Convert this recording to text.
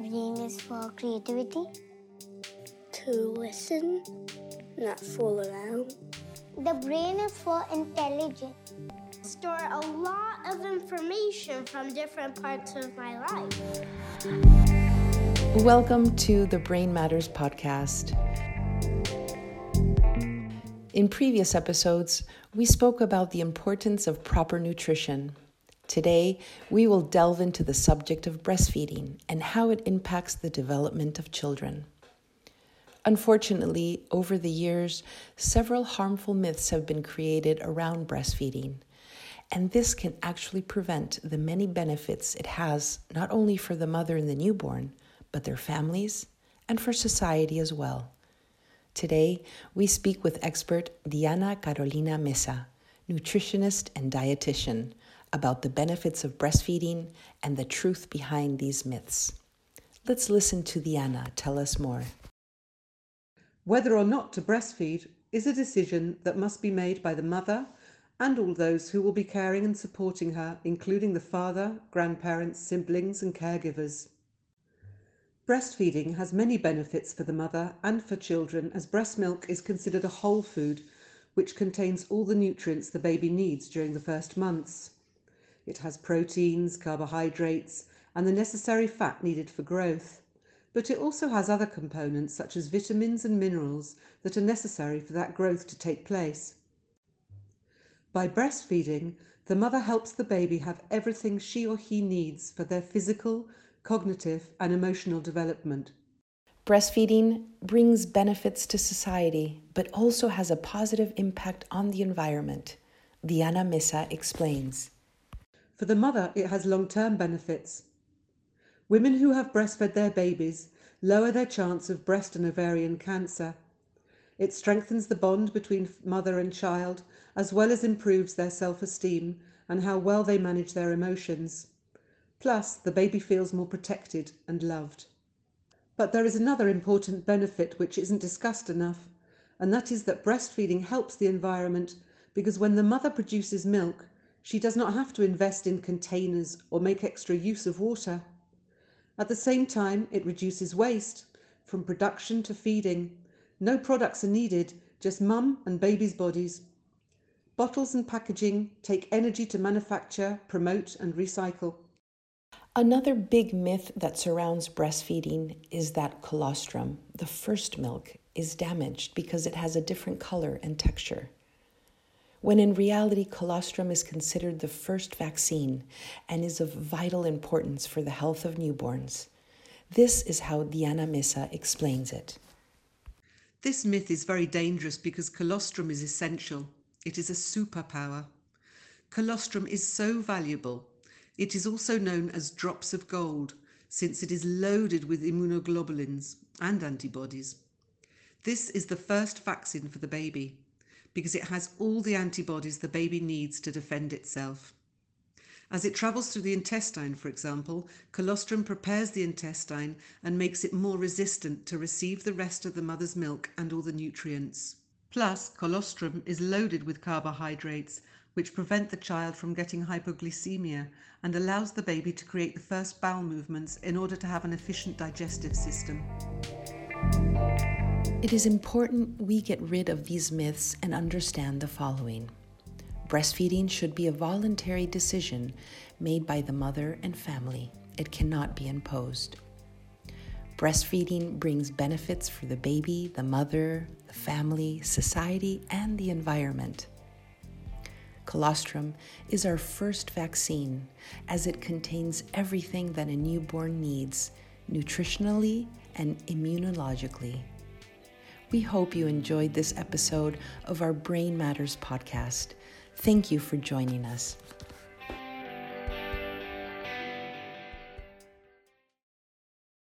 brain is for creativity. To listen, not fool around. The brain is for intelligence. Store a lot of information from different parts of my life. Welcome to the Brain Matters podcast. In previous episodes, we spoke about the importance of proper nutrition. Today, we will delve into the subject of breastfeeding and how it impacts the development of children. Unfortunately, over the years, several harmful myths have been created around breastfeeding, and this can actually prevent the many benefits it has not only for the mother and the newborn, but their families and for society as well. Today, we speak with expert Diana Carolina Mesa, nutritionist and dietitian about the benefits of breastfeeding and the truth behind these myths. Let's listen to Diana tell us more. Whether or not to breastfeed is a decision that must be made by the mother and all those who will be caring and supporting her, including the father, grandparents, siblings, and caregivers. Breastfeeding has many benefits for the mother and for children as breast milk is considered a whole food which contains all the nutrients the baby needs during the first months. It has proteins, carbohydrates, and the necessary fat needed for growth. But it also has other components such as vitamins and minerals that are necessary for that growth to take place. By breastfeeding, the mother helps the baby have everything she or he needs for their physical, cognitive, and emotional development. Breastfeeding brings benefits to society, but also has a positive impact on the environment. Diana Mesa explains. For the mother, it has long term benefits. Women who have breastfed their babies lower their chance of breast and ovarian cancer. It strengthens the bond between mother and child, as well as improves their self esteem and how well they manage their emotions. Plus, the baby feels more protected and loved. But there is another important benefit which isn't discussed enough, and that is that breastfeeding helps the environment because when the mother produces milk, she does not have to invest in containers or make extra use of water. At the same time, it reduces waste from production to feeding. No products are needed, just mum and baby's bodies. Bottles and packaging take energy to manufacture, promote, and recycle. Another big myth that surrounds breastfeeding is that colostrum, the first milk, is damaged because it has a different color and texture when in reality, colostrum is considered the first vaccine and is of vital importance for the health of newborns. This is how Diana Mesa explains it. This myth is very dangerous because colostrum is essential. It is a superpower. Colostrum is so valuable. It is also known as drops of gold since it is loaded with immunoglobulins and antibodies. This is the first vaccine for the baby because it has all the antibodies the baby needs to defend itself. As it travels through the intestine, for example, colostrum prepares the intestine and makes it more resistant to receive the rest of the mother's milk and all the nutrients. Plus, colostrum is loaded with carbohydrates, which prevent the child from getting hypoglycemia and allows the baby to create the first bowel movements in order to have an efficient digestive system. It is important we get rid of these myths and understand the following. Breastfeeding should be a voluntary decision made by the mother and family. It cannot be imposed. Breastfeeding brings benefits for the baby, the mother, the family, society, and the environment. Colostrum is our first vaccine as it contains everything that a newborn needs nutritionally and immunologically. We hope you enjoyed this episode of our Brain Matters podcast. Thank you for joining us.